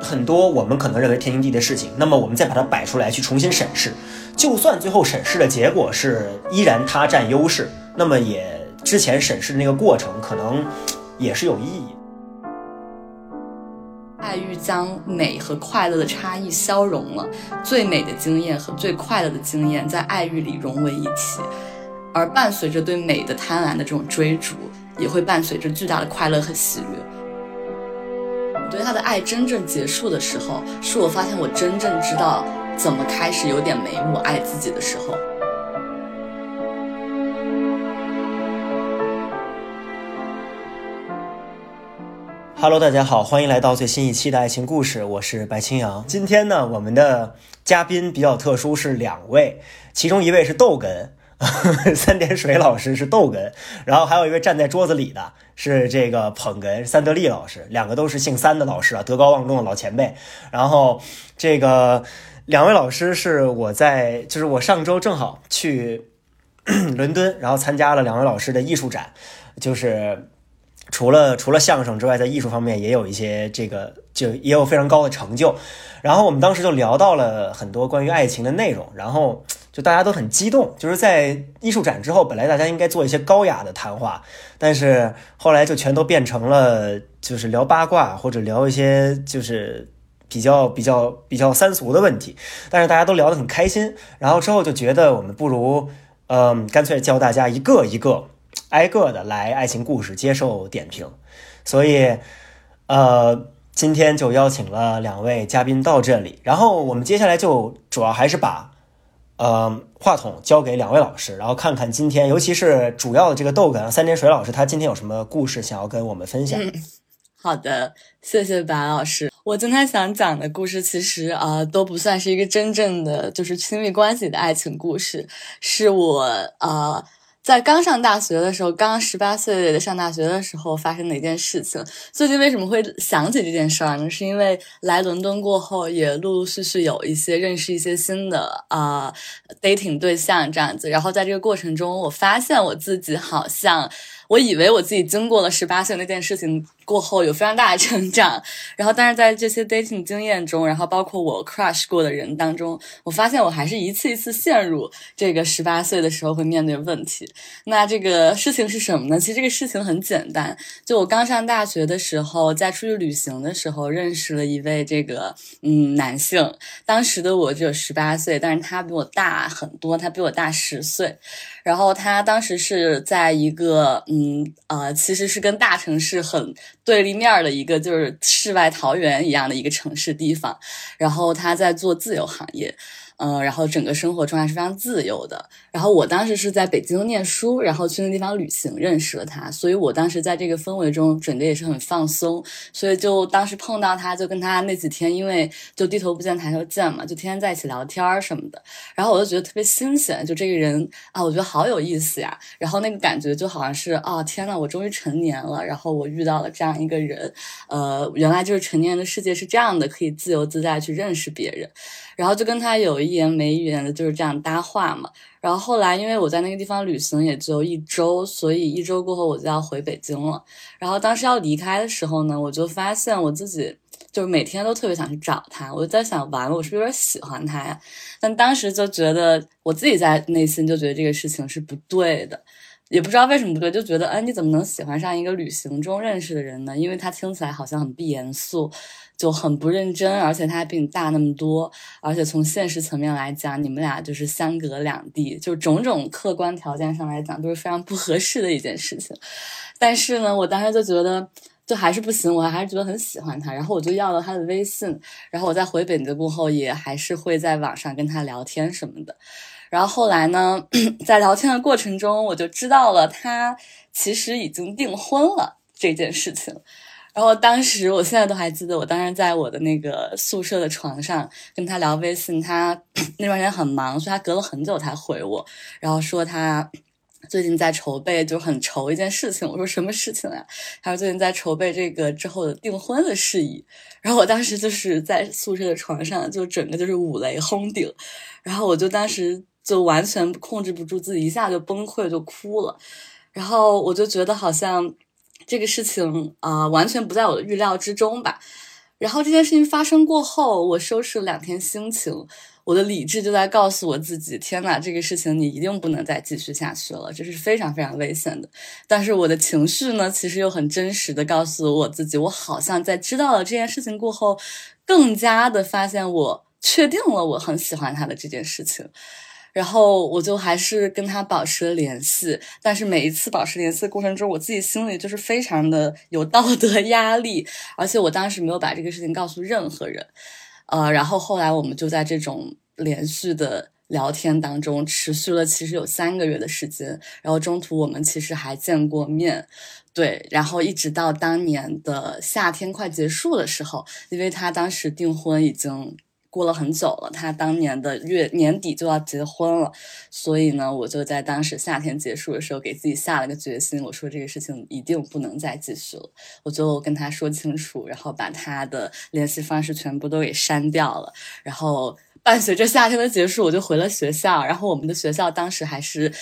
很多我们可能认为天经地义的事情，那么我们再把它摆出来去重新审视，就算最后审视的结果是依然它占优势，那么也之前审视的那个过程可能也是有意义。爱欲将美和快乐的差异消融了，最美的经验和最快乐的经验在爱欲里融为一体，而伴随着对美的贪婪的这种追逐，也会伴随着巨大的快乐和喜悦。对他的爱真正结束的时候，是我发现我真正知道怎么开始有点眉目爱自己的时候。Hello，大家好，欢迎来到最新一期的爱情故事，我是白青阳。今天呢，我们的嘉宾比较特殊，是两位，其中一位是逗哏，三点水老师是逗哏，然后还有一位站在桌子里的是这个捧哏，三德利老师，两个都是姓三的老师啊，德高望重的老前辈。然后这个两位老师是我在，就是我上周正好去 伦敦，然后参加了两位老师的艺术展，就是。除了除了相声之外，在艺术方面也有一些这个，就也有非常高的成就。然后我们当时就聊到了很多关于爱情的内容，然后就大家都很激动。就是在艺术展之后，本来大家应该做一些高雅的谈话，但是后来就全都变成了就是聊八卦或者聊一些就是比较比较比较三俗的问题。但是大家都聊得很开心。然后之后就觉得我们不如嗯，干脆教大家一个一个。挨个的来爱情故事接受点评，所以，呃，今天就邀请了两位嘉宾到这里，然后我们接下来就主要还是把，呃，话筒交给两位老师，然后看看今天，尤其是主要的这个逗哏三点水老师，他今天有什么故事想要跟我们分享？好的，谢谢白老师。我今天想讲的故事，其实啊，都不算是一个真正的就是亲密关系的爱情故事，是我啊。在刚上大学的时候，刚十八岁上大学的时候发生的一件事情。最近为什么会想起这件事儿呢？是因为来伦敦过后，也陆陆续续有一些认识一些新的啊 dating 对象这样子。然后在这个过程中，我发现我自己好像。我以为我自己经过了十八岁那件事情过后有非常大的成长，然后但是在这些 dating 经验中，然后包括我 crush 过的人当中，我发现我还是一次一次陷入这个十八岁的时候会面对问题。那这个事情是什么呢？其实这个事情很简单，就我刚上大学的时候，在出去旅行的时候认识了一位这个嗯男性，当时的我只有十八岁，但是他比我大很多，他比我大十岁。然后他当时是在一个嗯呃，其实是跟大城市很对立面的一个，就是世外桃源一样的一个城市地方。然后他在做自由行业。嗯，然后整个生活状态是非常自由的。然后我当时是在北京念书，然后去那地方旅行认识了他，所以我当时在这个氛围中整个也是很放松。所以就当时碰到他，就跟他那几天，因为就低头不见抬头见嘛，就天天在一起聊天什么的。然后我就觉得特别新鲜，就这个人啊，我觉得好有意思呀。然后那个感觉就好像是啊，天呐，我终于成年了，然后我遇到了这样一个人。呃，原来就是成年人的世界是这样的，可以自由自在去认识别人。然后就跟他有一言没一言的，就是这样搭话嘛。然后后来，因为我在那个地方旅行也就一周，所以一周过后我就要回北京了。然后当时要离开的时候呢，我就发现我自己就是每天都特别想去找他。我就在想，完了，我是不是有点喜欢他呀？但当时就觉得我自己在内心就觉得这个事情是不对的，也不知道为什么不对，就觉得，哎，你怎么能喜欢上一个旅行中认识的人呢？因为他听起来好像很不严肃。就很不认真，而且他还比你大那么多，而且从现实层面来讲，你们俩就是相隔两地，就种种客观条件上来讲都是非常不合适的一件事情。但是呢，我当时就觉得就还是不行，我还是觉得很喜欢他，然后我就要了他的微信，然后我在回北京过后也还是会在网上跟他聊天什么的。然后后来呢，在聊天的过程中，我就知道了他其实已经订婚了这件事情。然后当时，我现在都还记得，我当时在我的那个宿舍的床上跟他聊微信，他 那段时间很忙，所以他隔了很久才回我，然后说他最近在筹备，就很愁一件事情。我说什么事情呀？他说最近在筹备这个之后的订婚的事宜。然后我当时就是在宿舍的床上，就整个就是五雷轰顶，然后我就当时就完全控制不住自己，一下就崩溃，就哭了。然后我就觉得好像。这个事情啊，完全不在我的预料之中吧。然后这件事情发生过后，我收拾了两天心情。我的理智就在告诉我自己：天哪，这个事情你一定不能再继续下去了，这是非常非常危险的。但是我的情绪呢，其实又很真实的告诉我自己：我好像在知道了这件事情过后，更加的发现我确定了我很喜欢他的这件事情。然后我就还是跟他保持了联系，但是每一次保持联系的过程中，我自己心里就是非常的有道德压力，而且我当时没有把这个事情告诉任何人。呃，然后后来我们就在这种连续的聊天当中持续了，其实有三个月的时间。然后中途我们其实还见过面，对。然后一直到当年的夏天快结束的时候，因为他当时订婚已经过了很久了，他当年的月年底就要结婚了，所以呢，我就在当时夏天结束的时候给自己下了个决心，我说这个事情一定不能再继续了，我就跟他说清楚，然后把他的联系方式全部都给删掉了，然后。伴随着夏天的结束，我就回了学校。然后我们的学校当时还是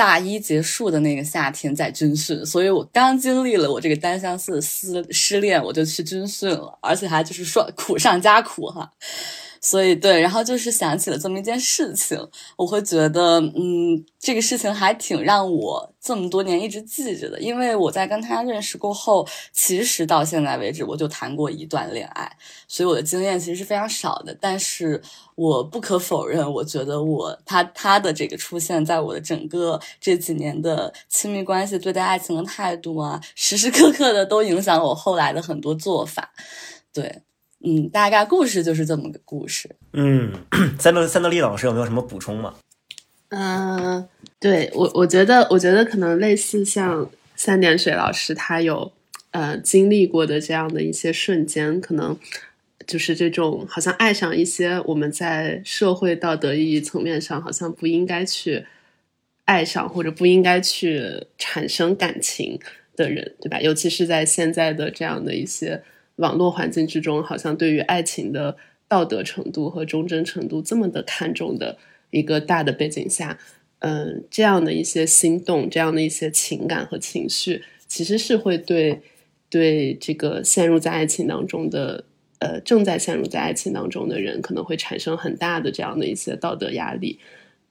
大一结束的那个夏天在军训，所以我刚经历了我这个单相思失失恋，我就去军训了，而且还就是说苦上加苦哈。所以对，然后就是想起了这么一件事情，我会觉得，嗯，这个事情还挺让我这么多年一直记着的。因为我在跟他认识过后，其实到现在为止我就谈过一段恋爱，所以我的经验其实是非常少的。但是我不可否认，我觉得我他他的这个出现在我的整个这几年的亲密关系对待爱情的态度啊，时时刻刻的都影响了我后来的很多做法，对。嗯，大概故事就是这么个故事。嗯，三德三德利老师有没有什么补充吗？嗯，对我我觉得，我觉得可能类似像三点水老师他有呃经历过的这样的一些瞬间，可能就是这种好像爱上一些我们在社会道德意义层面上好像不应该去爱上或者不应该去产生感情的人，对吧？尤其是在现在的这样的一些。网络环境之中，好像对于爱情的道德程度和忠贞程度这么的看重的一个大的背景下，嗯，这样的一些心动，这样的一些情感和情绪，其实是会对对这个陷入在爱情当中的呃正在陷入在爱情当中的人，可能会产生很大的这样的一些道德压力。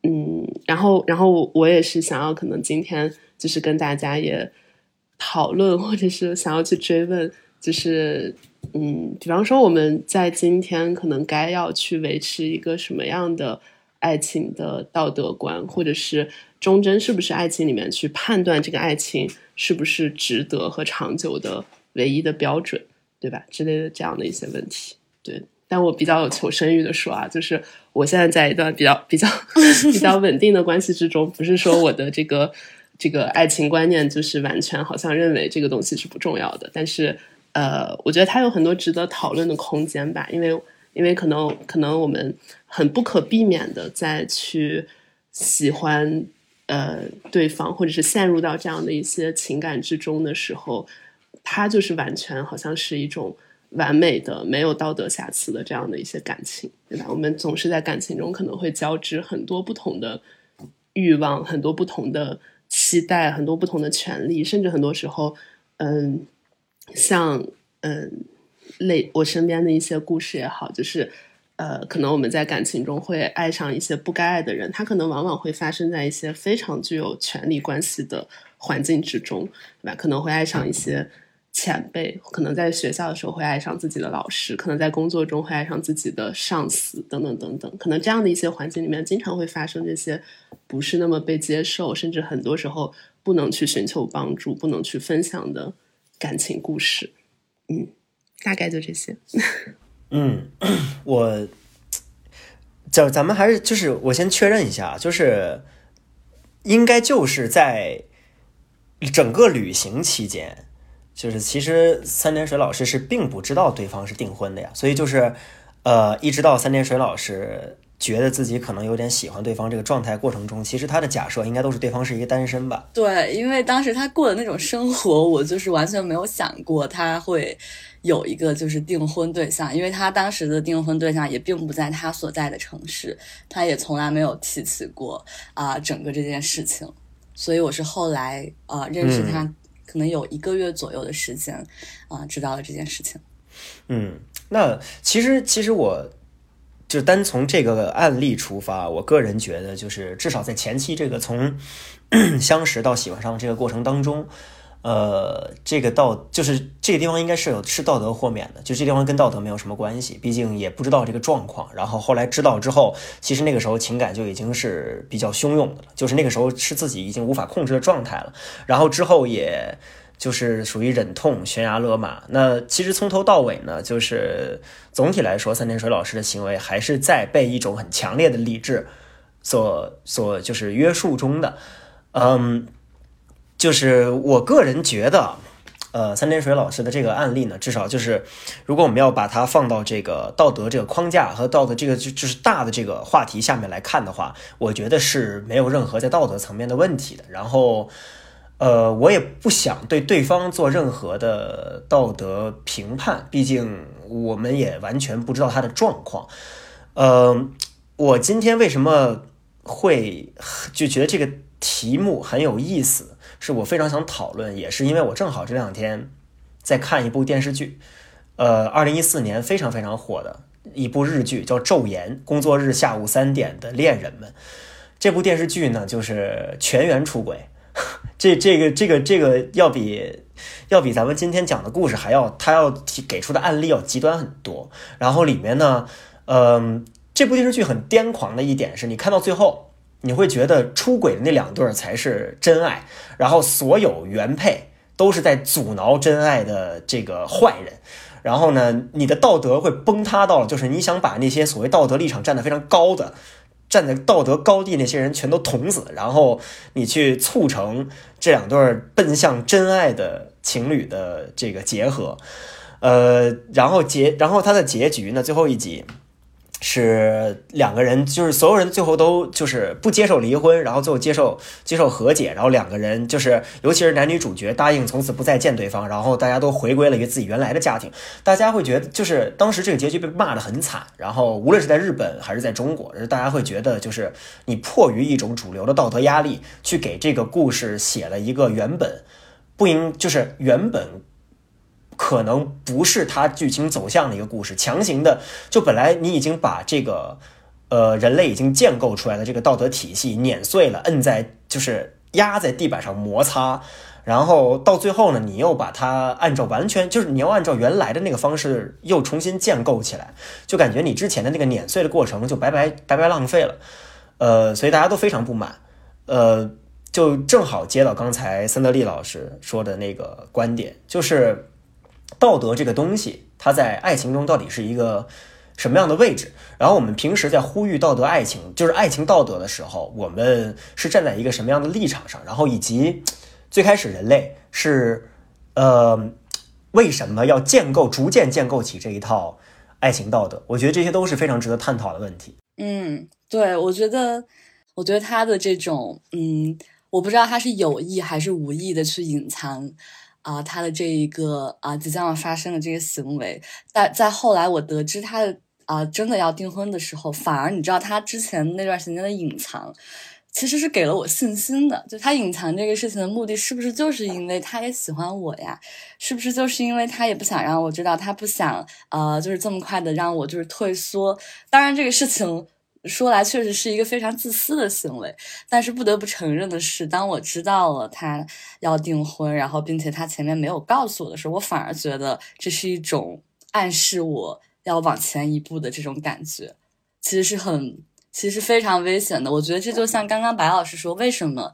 嗯，然后然后我也是想要可能今天就是跟大家也讨论，或者是想要去追问。就是，嗯，比方说我们在今天可能该要去维持一个什么样的爱情的道德观，或者是忠贞是不是爱情里面去判断这个爱情是不是值得和长久的唯一的标准，对吧？之类的这样的一些问题。对，但我比较有求生欲的说啊，就是我现在在一段比较比较 比较稳定的关系之中，不是说我的这个这个爱情观念就是完全好像认为这个东西是不重要的，但是。呃，我觉得它有很多值得讨论的空间吧，因为因为可能可能我们很不可避免的在去喜欢呃对方，或者是陷入到这样的一些情感之中的时候，它就是完全好像是一种完美的、没有道德瑕疵的这样的一些感情，对吧？我们总是在感情中可能会交织很多不同的欲望，很多不同的期待，很多不同的权利，甚至很多时候，嗯。像嗯，类我身边的一些故事也好，就是呃，可能我们在感情中会爱上一些不该爱的人，他可能往往会发生在一些非常具有权力关系的环境之中，对吧？可能会爱上一些前辈，可能在学校的时候会爱上自己的老师，可能在工作中会爱上自己的上司，等等等等。可能这样的一些环境里面，经常会发生这些不是那么被接受，甚至很多时候不能去寻求帮助、不能去分享的。感情故事，嗯，大概就这些。嗯，我，就咱们还是就是我先确认一下，就是应该就是在整个旅行期间，就是其实三点水老师是并不知道对方是订婚的呀，所以就是呃，一直到三点水老师。觉得自己可能有点喜欢对方这个状态过程中，其实他的假设应该都是对方是一个单身吧？对，因为当时他过的那种生活，我就是完全没有想过他会有一个就是订婚对象，因为他当时的订婚对象也并不在他所在的城市，他也从来没有提起过啊整个这件事情，所以我是后来啊认识他，可能有一个月左右的时间啊知道了这件事情。嗯，那其实其实我就单从这个案例出发，我个人觉得就是至少在前期这个从 相识到喜欢上这个过程当中。呃，这个道就是这个地方应该是有是道德豁免的，就这地方跟道德没有什么关系，毕竟也不知道这个状况。然后后来知道之后，其实那个时候情感就已经是比较汹涌的了，就是那个时候是自己已经无法控制的状态了。然后之后也就是属于忍痛悬崖勒马。那其实从头到尾呢，就是总体来说，三点水老师的行为还是在被一种很强烈的理智所所就是约束中的，嗯。就是我个人觉得，呃，三点水老师的这个案例呢，至少就是，如果我们要把它放到这个道德这个框架和道德这个就就是大的这个话题下面来看的话，我觉得是没有任何在道德层面的问题的。然后，呃，我也不想对对方做任何的道德评判，毕竟我们也完全不知道他的状况。呃，我今天为什么会就觉得这个题目很有意思？是我非常想讨论，也是因为我正好这两天在看一部电视剧，呃，二零一四年非常非常火的一部日剧，叫《昼颜》，工作日下午三点的恋人们。这部电视剧呢，就是全员出轨，这这个这个这个要比要比咱们今天讲的故事还要，他要提给出的案例要极端很多。然后里面呢，嗯，这部电视剧很癫狂的一点是，你看到最后。你会觉得出轨的那两对儿才是真爱，然后所有原配都是在阻挠真爱的这个坏人，然后呢，你的道德会崩塌到，就是你想把那些所谓道德立场站得非常高的、站在道德高地那些人全都捅死，然后你去促成这两对儿奔向真爱的情侣的这个结合，呃，然后结，然后它的结局呢，最后一集。是两个人，就是所有人最后都就是不接受离婚，然后最后接受接受和解，然后两个人就是，尤其是男女主角答应从此不再见对方，然后大家都回归了一个自己原来的家庭。大家会觉得，就是当时这个结局被骂的很惨，然后无论是在日本还是在中国，大家会觉得，就是你迫于一种主流的道德压力，去给这个故事写了一个原本不应，就是原本。可能不是它剧情走向的一个故事，强行的就本来你已经把这个，呃，人类已经建构出来的这个道德体系碾碎了，摁在就是压在地板上摩擦，然后到最后呢，你又把它按照完全就是你要按照原来的那个方式又重新建构起来，就感觉你之前的那个碾碎的过程就白白白白浪费了，呃，所以大家都非常不满，呃，就正好接到刚才森德利老师说的那个观点，就是。道德这个东西，它在爱情中到底是一个什么样的位置？然后我们平时在呼吁道德爱情，就是爱情道德的时候，我们是站在一个什么样的立场上？然后以及最开始人类是呃为什么要建构、逐渐建构起这一套爱情道德？我觉得这些都是非常值得探讨的问题。嗯，对，我觉得，我觉得他的这种，嗯，我不知道他是有意还是无意的去隐藏。啊，他的这一个啊即将要发生的这个行为，在在后来我得知他的啊真的要订婚的时候，反而你知道他之前那段时间的隐藏，其实是给了我信心的。就他隐藏这个事情的目的，是不是就是因为他也喜欢我呀？是不是就是因为他也不想让我知道，他不想呃就是这么快的让我就是退缩？当然这个事情。说来确实是一个非常自私的行为，但是不得不承认的是，当我知道了他要订婚，然后并且他前面没有告诉我的时候，我反而觉得这是一种暗示我要往前一步的这种感觉，其实是很，其实非常危险的。我觉得这就像刚刚白老师说，为什么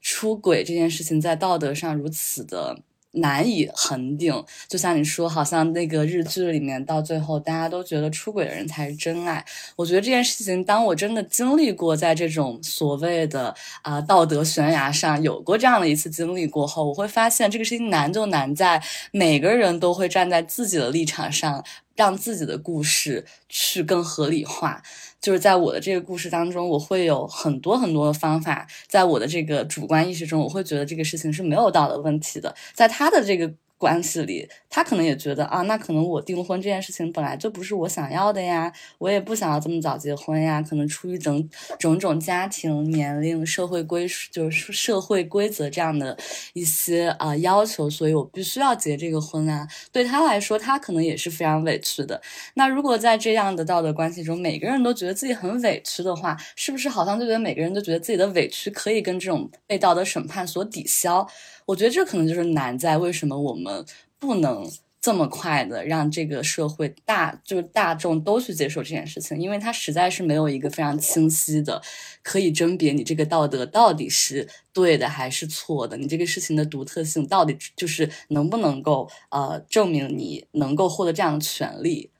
出轨这件事情在道德上如此的。难以恒定，就像你说，好像那个日剧里面，到最后大家都觉得出轨的人才是真爱。我觉得这件事情，当我真的经历过在这种所谓的啊道德悬崖上有过这样的一次经历过后，我会发现这个事情难就难在每个人都会站在自己的立场上，让自己的故事去更合理化。就是在我的这个故事当中，我会有很多很多的方法，在我的这个主观意识中，我会觉得这个事情是没有道德问题的。在他的这个关系里，他可能也觉得啊，那可能我订婚这件事情本来就不是我想要的呀，我也不想要这么早结婚呀。可能出于种种种家庭、年龄、社会规就是社会规则这样的一些啊要求，所以我必须要结这个婚啊。对他来说，他可能也是非常委屈的。那如果在这样的道德关系中，每个人都觉得自己很委屈的话，是不是好像就觉得每个人都觉得自己的委屈可以跟这种被道德审判所抵消？我觉得这可能就是难在为什么我们不能这么快的让这个社会大就是大众都去接受这件事情，因为它实在是没有一个非常清晰的可以甄别你这个道德到底是对的还是错的，你这个事情的独特性到底就是能不能够呃证明你能够获得这样的权利，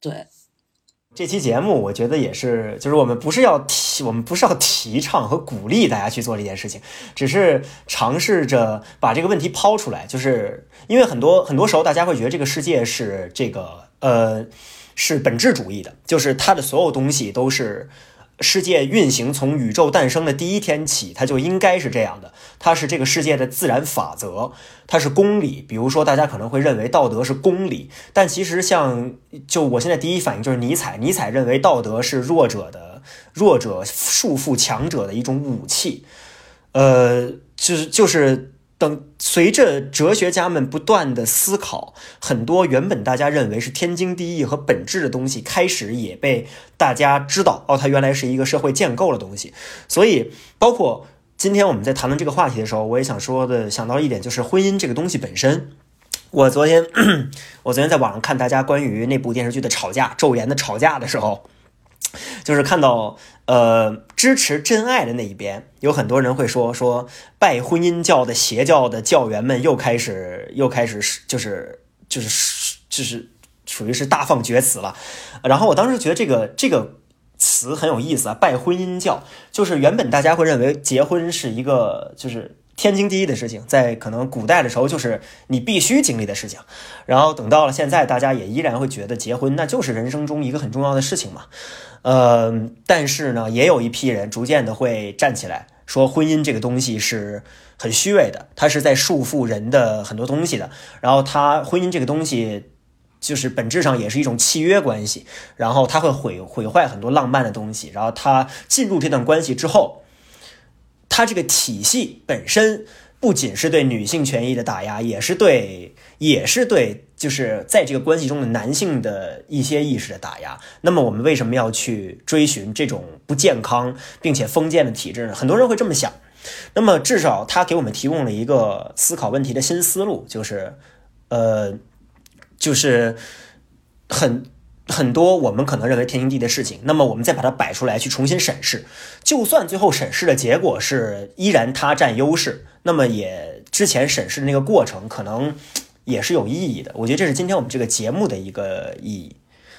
对。这期节目，我觉得也是，就是我们不是要提，我们不是要提倡和鼓励大家去做这件事情，只是尝试着把这个问题抛出来。就是因为很多很多时候，大家会觉得这个世界是这个呃是本质主义的，就是它的所有东西都是。世界运行从宇宙诞生的第一天起，它就应该是这样的。它是这个世界的自然法则，它是公理。比如说，大家可能会认为道德是公理，但其实像就我现在第一反应就是尼采，尼采认为道德是弱者的弱者束缚强者的一种武器。呃，就是就是。等随着哲学家们不断的思考，很多原本大家认为是天经地义和本质的东西，开始也被大家知道，哦，它原来是一个社会建构的东西。所以，包括今天我们在谈论这个话题的时候，我也想说的，想到一点就是婚姻这个东西本身。我昨天，我昨天在网上看大家关于那部电视剧的吵架，昼颜的吵架的时候。就是看到，呃，支持真爱的那一边，有很多人会说说拜婚姻教的邪教的教员们又开始又开始是就是就是就是属于是大放厥词了。然后我当时觉得这个这个词很有意思啊，拜婚姻教就是原本大家会认为结婚是一个就是天经地义的事情，在可能古代的时候就是你必须经历的事情。然后等到了现在，大家也依然会觉得结婚那就是人生中一个很重要的事情嘛。呃，但是呢，也有一批人逐渐的会站起来说，婚姻这个东西是很虚伪的，它是在束缚人的很多东西的。然后，它婚姻这个东西就是本质上也是一种契约关系，然后它会毁毁坏很多浪漫的东西。然后，他进入这段关系之后，他这个体系本身不仅是对女性权益的打压，也是对，也是对。就是在这个关系中的男性的一些意识的打压，那么我们为什么要去追寻这种不健康并且封建的体制呢？很多人会这么想。那么至少他给我们提供了一个思考问题的新思路，就是，呃，就是很很多我们可能认为天经地义的事情，那么我们再把它摆出来去重新审视，就算最后审视的结果是依然它占优势，那么也之前审视的那个过程可能。也是有意义的，我觉得这是今天我们这个节目的一个意义，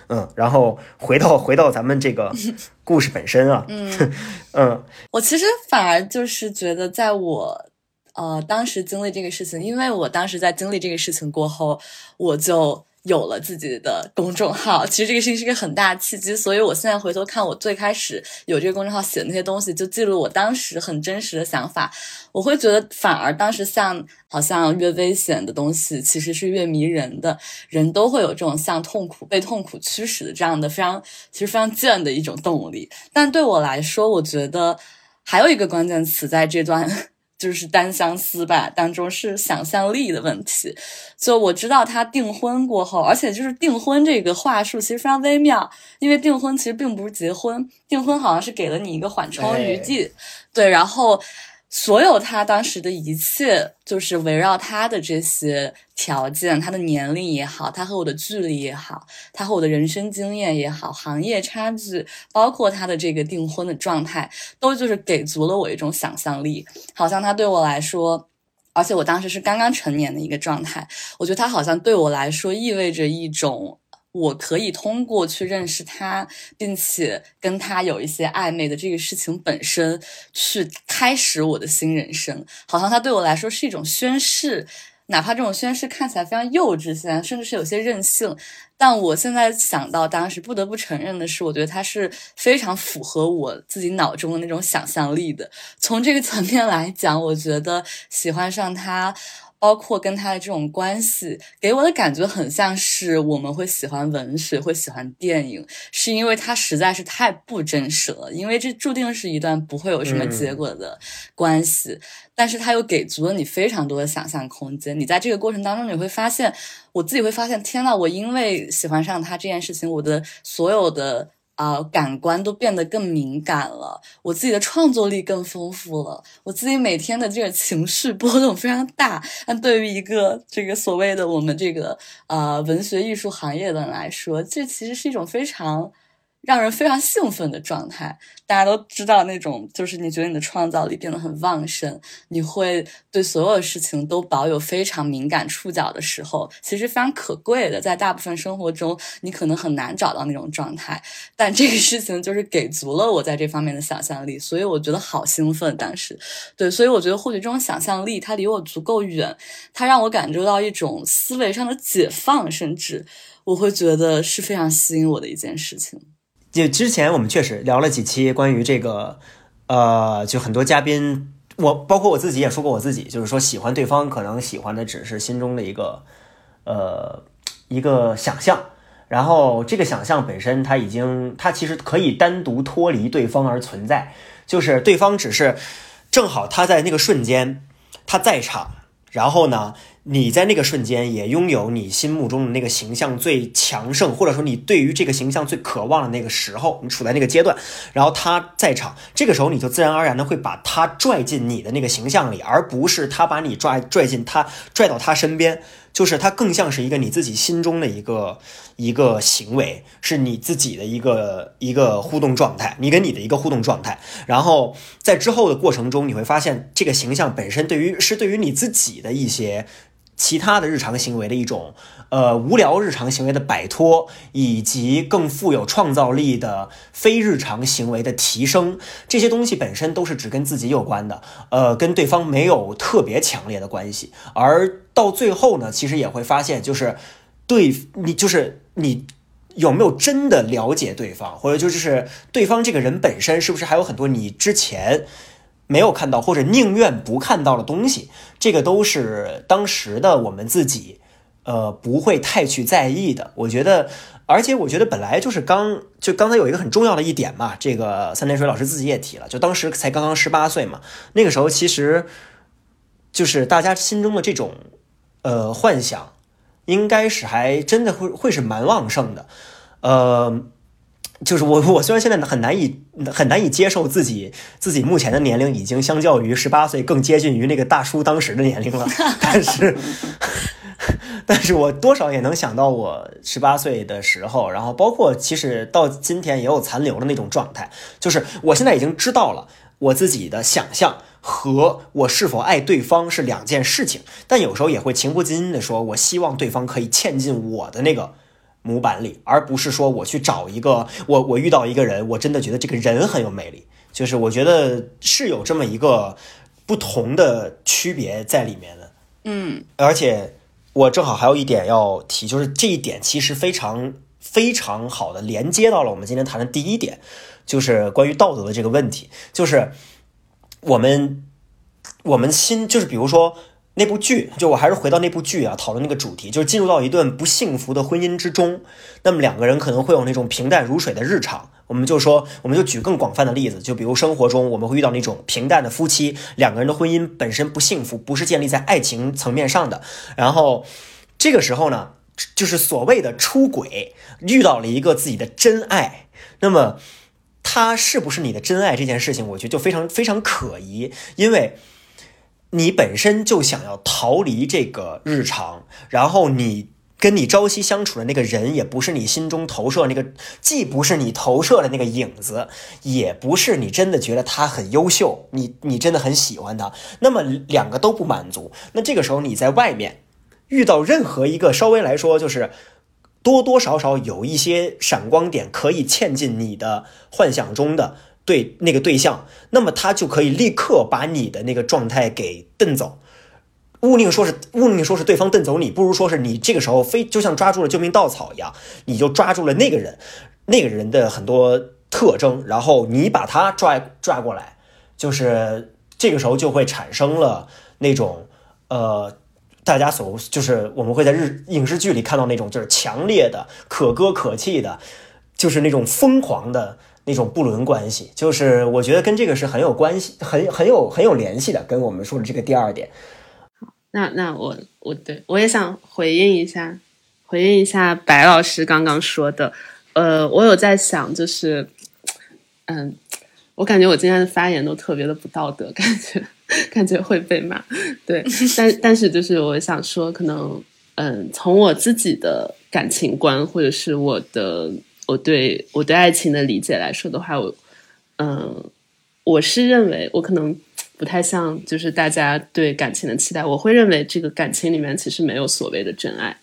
嗯，然后回到回到咱们这个 故事本身啊，嗯 嗯，我其实反而就是觉得，在我呃当时经历这个事情，因为我当时在经历这个事情过后，我就。有了自己的公众号，其实这个事情是一个很大的契机。所以我现在回头看，我最开始有这个公众号写的那些东西，就记录我当时很真实的想法。我会觉得，反而当时像好像越危险的东西，其实是越迷人的。人都会有这种像痛苦、被痛苦驱使的这样的非常其实非常贱的一种动力。但对我来说，我觉得还有一个关键词在这段。就是单相思吧，当中是想象力的问题。就我知道他订婚过后，而且就是订婚这个话术其实非常微妙，因为订婚其实并不是结婚，订婚好像是给了你一个缓冲余地。对，然后。所有他当时的一切，就是围绕他的这些条件，他的年龄也好，他和我的距离也好，他和我的人生经验也好，行业差距，包括他的这个订婚的状态，都就是给足了我一种想象力，好像他对我来说，而且我当时是刚刚成年的一个状态，我觉得他好像对我来说意味着一种。我可以通过去认识他，并且跟他有一些暧昧的这个事情本身，去开始我的新人生。好像他对我来说是一种宣誓，哪怕这种宣誓看起来非常幼稚，现在甚至是有些任性。但我现在想到当时，不得不承认的是，我觉得他是非常符合我自己脑中的那种想象力的。从这个层面来讲，我觉得喜欢上他。包括跟他的这种关系，给我的感觉很像是我们会喜欢文学，会喜欢电影，是因为它实在是太不真实了，因为这注定是一段不会有什么结果的关系，但是他又给足了你非常多的想象空间。你在这个过程当中，你会发现，我自己会发现，天呐，我因为喜欢上他这件事情，我的所有的。啊，感官都变得更敏感了，我自己的创作力更丰富了，我自己每天的这个情绪波动非常大。但对于一个这个所谓的我们这个啊文学艺术行业的人来说，这其实是一种非常。让人非常兴奋的状态，大家都知道那种，就是你觉得你的创造力变得很旺盛，你会对所有事情都保有非常敏感触角的时候，其实非常可贵的。在大部分生活中，你可能很难找到那种状态，但这个事情就是给足了我在这方面的想象力，所以我觉得好兴奋。当时，对，所以我觉得或许这种想象力它离我足够远，它让我感受到一种思维上的解放，甚至我会觉得是非常吸引我的一件事情。就之前我们确实聊了几期关于这个，呃，就很多嘉宾，我包括我自己也说过我自己，就是说喜欢对方可能喜欢的只是心中的一个，呃，一个想象，然后这个想象本身它已经它其实可以单独脱离对方而存在，就是对方只是正好他在那个瞬间他在场，然后呢。你在那个瞬间也拥有你心目中的那个形象最强盛，或者说你对于这个形象最渴望的那个时候，你处在那个阶段，然后他在场，这个时候你就自然而然的会把他拽进你的那个形象里，而不是他把你拽拽进他拽到他身边。就是他更像是一个你自己心中的一个一个行为，是你自己的一个一个互动状态，你跟你的一个互动状态。然后在之后的过程中，你会发现这个形象本身对于是对于你自己的一些。其他的日常行为的一种，呃，无聊日常行为的摆脱，以及更富有创造力的非日常行为的提升，这些东西本身都是只跟自己有关的，呃，跟对方没有特别强烈的关系。而到最后呢，其实也会发现，就是对你，就是你有没有真的了解对方，或者就是对方这个人本身是不是还有很多你之前。没有看到或者宁愿不看到的东西，这个都是当时的我们自己，呃，不会太去在意的。我觉得，而且我觉得本来就是刚就刚才有一个很重要的一点嘛，这个三点水老师自己也提了，就当时才刚刚十八岁嘛，那个时候其实就是大家心中的这种呃幻想，应该是还真的会会是蛮旺盛的，呃。就是我，我虽然现在很难以很难以接受自己自己目前的年龄已经相较于十八岁更接近于那个大叔当时的年龄了，但是，但是我多少也能想到我十八岁的时候，然后包括其实到今天也有残留的那种状态，就是我现在已经知道了我自己的想象和我是否爱对方是两件事情，但有时候也会情不自禁的说，我希望对方可以嵌进我的那个。模板里，而不是说我去找一个我我遇到一个人，我真的觉得这个人很有魅力，就是我觉得是有这么一个不同的区别在里面的。嗯，而且我正好还有一点要提，就是这一点其实非常非常好的连接到了我们今天谈的第一点，就是关于道德的这个问题，就是我们我们心就是比如说。那部剧，就我还是回到那部剧啊，讨论那个主题，就是进入到一段不幸福的婚姻之中，那么两个人可能会有那种平淡如水的日常。我们就说，我们就举更广泛的例子，就比如生活中我们会遇到那种平淡的夫妻，两个人的婚姻本身不幸福，不是建立在爱情层面上的。然后这个时候呢，就是所谓的出轨，遇到了一个自己的真爱，那么他是不是你的真爱这件事情，我觉得就非常非常可疑，因为。你本身就想要逃离这个日常，然后你跟你朝夕相处的那个人，也不是你心中投射那个，既不是你投射的那个影子，也不是你真的觉得他很优秀，你你真的很喜欢他，那么两个都不满足，那这个时候你在外面遇到任何一个稍微来说就是多多少少有一些闪光点可以嵌进你的幻想中的。对那个对象，那么他就可以立刻把你的那个状态给蹬走。勿宁说是勿宁说是对方蹬走你，不如说是你这个时候非就像抓住了救命稻草一样，你就抓住了那个人，那个人的很多特征，然后你把他抓抓过来，就是这个时候就会产生了那种呃大家所就是我们会在日影视剧里看到那种就是强烈的、可歌可泣的，就是那种疯狂的那种不伦关系。就是我觉得跟这个是很有关系、很很有很有联系的，跟我们说的这个第二点。好那那我我对我也想回应一下，回应一下白老师刚刚说的。呃，我有在想，就是嗯，我感觉我今天的发言都特别的不道德，感觉感觉会被骂。对，但但是就是我想说，可能嗯，从我自己的感情观，或者是我的我对我对爱情的理解来说的话，我嗯，我是认为我可能。不太像，就是大家对感情的期待。我会认为，这个感情里面其实没有所谓的真爱，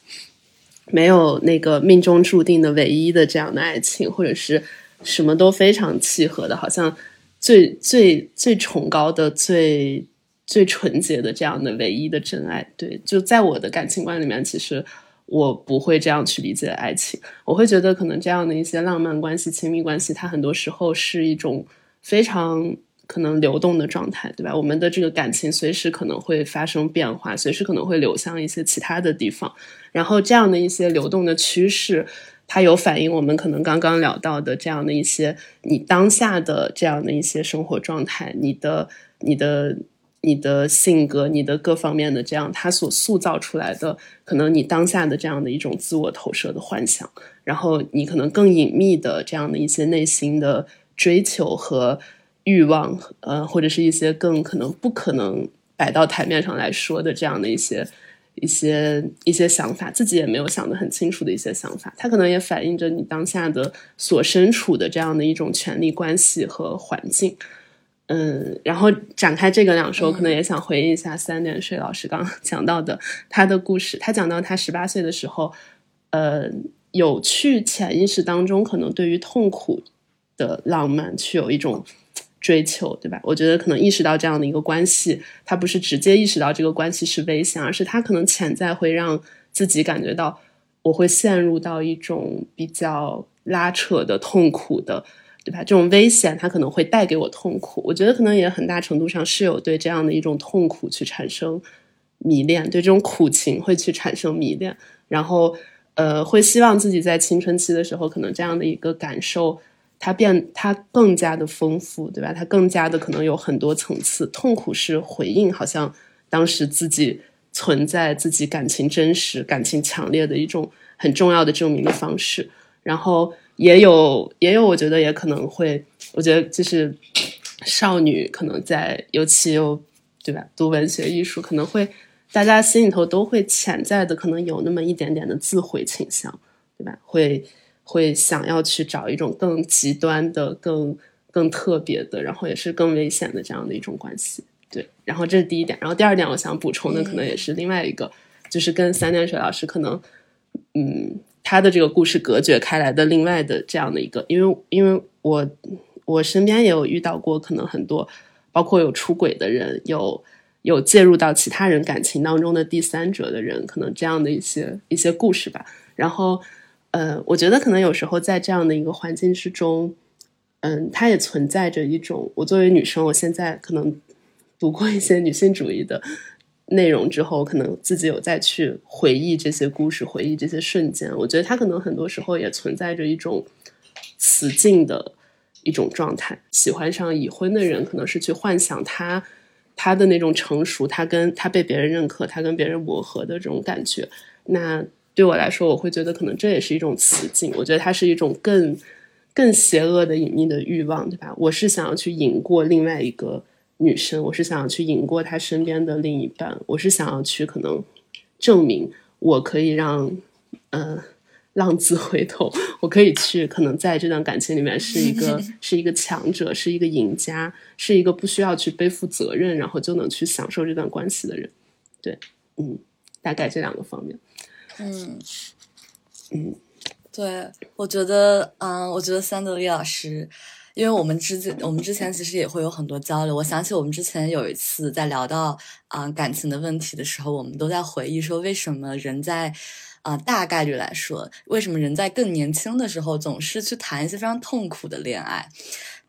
没有那个命中注定的唯一的这样的爱情，或者是什么都非常契合的，好像最最最崇高的、最最纯洁的这样的唯一的真爱。对，就在我的感情观里面，其实我不会这样去理解爱情。我会觉得，可能这样的一些浪漫关系、亲密关系，它很多时候是一种非常。可能流动的状态，对吧？我们的这个感情随时可能会发生变化，随时可能会流向一些其他的地方。然后这样的一些流动的趋势，它有反映我们可能刚刚聊到的这样的一些你当下的这样的一些生活状态，你的、你的、你的性格，你的各方面的这样，他所塑造出来的，可能你当下的这样的一种自我投射的幻想，然后你可能更隐秘的这样的一些内心的追求和。欲望，呃，或者是一些更可能不可能摆到台面上来说的这样的一些一些一些想法，自己也没有想得很清楚的一些想法，它可能也反映着你当下的所身处的这样的一种权力关系和环境。嗯，然后展开这个两说，我可能也想回应一下三点水老师刚刚 讲到的他的故事。他讲到他十八岁的时候，呃，有去潜意识当中可能对于痛苦的浪漫，去有一种。追求，对吧？我觉得可能意识到这样的一个关系，他不是直接意识到这个关系是危险，而是他可能潜在会让自己感觉到，我会陷入到一种比较拉扯的痛苦的，对吧？这种危险，它可能会带给我痛苦。我觉得可能也很大程度上是有对这样的一种痛苦去产生迷恋，对这种苦情会去产生迷恋，然后呃，会希望自己在青春期的时候，可能这样的一个感受。它变，它更加的丰富，对吧？它更加的可能有很多层次。痛苦是回应，好像当时自己存在自己感情真实、感情强烈的一种很重要的证明的方式。然后也有，也有，我觉得也可能会，我觉得就是少女可能在，尤其又对吧？读文学艺术，可能会大家心里头都会潜在的，可能有那么一点点的自毁倾向，对吧？会。会想要去找一种更极端的、更更特别的，然后也是更危险的这样的一种关系。对，然后这是第一点。然后第二点，我想补充的可能也是另外一个，就是跟三点水老师可能，嗯，他的这个故事隔绝开来的另外的这样的一个，因为因为我我身边也有遇到过，可能很多包括有出轨的人，有有介入到其他人感情当中的第三者的人，可能这样的一些一些故事吧。然后。呃，我觉得可能有时候在这样的一个环境之中，嗯，它也存在着一种，我作为女生，我现在可能读过一些女性主义的内容之后，可能自己有再去回忆这些故事，回忆这些瞬间，我觉得他可能很多时候也存在着一种雌竞的一种状态。喜欢上已婚的人，可能是去幻想他他的那种成熟，他跟他被别人认可，他跟别人磨合的这种感觉，那。对我来说，我会觉得可能这也是一种雌竞。我觉得它是一种更更邪恶的隐秘的欲望，对吧？我是想要去赢过另外一个女生，我是想要去赢过她身边的另一半，我是想要去可能证明我可以让嗯浪子回头，我可以去可能在这段感情里面是一个 是一个强者，是一个赢家，是一个不需要去背负责任，然后就能去享受这段关系的人。对，嗯，大概这两个方面。嗯，嗯，对，我觉得，嗯，我觉得三德利老师，因为我们之间，我们之前其实也会有很多交流。我想起我们之前有一次在聊到啊感情的问题的时候，我们都在回忆说，为什么人在啊大概率来说，为什么人在更年轻的时候总是去谈一些非常痛苦的恋爱。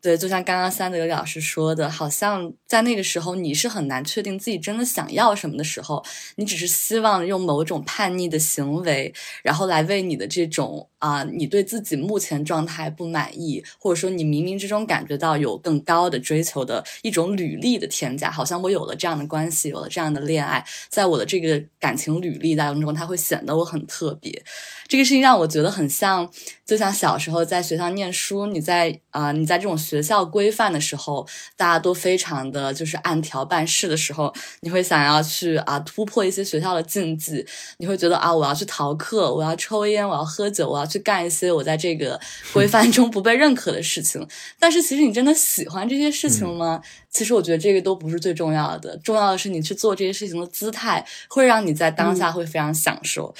对，就像刚刚三德老师说的，好像在那个时候你是很难确定自己真的想要什么的时候，你只是希望用某种叛逆的行为，然后来为你的这种啊，你对自己目前状态不满意，或者说你冥冥之中感觉到有更高的追求的一种履历的添加，好像我有了这样的关系，有了这样的恋爱，在我的这个感情履历当中，它会显得我很特别。这个事情让我觉得很像，就像小时候在学校念书，你在啊，你在这种学校规范的时候，大家都非常的就是按条办事的时候，你会想要去啊突破一些学校的禁忌，你会觉得啊我要去逃课，我要抽烟，我要喝酒，我要去干一些我在这个规范中不被认可的事情。但是其实你真的喜欢这些事情吗？其实我觉得这个都不是最重要的，重要的是你去做这些事情的姿态，会让你在当下会非常享受。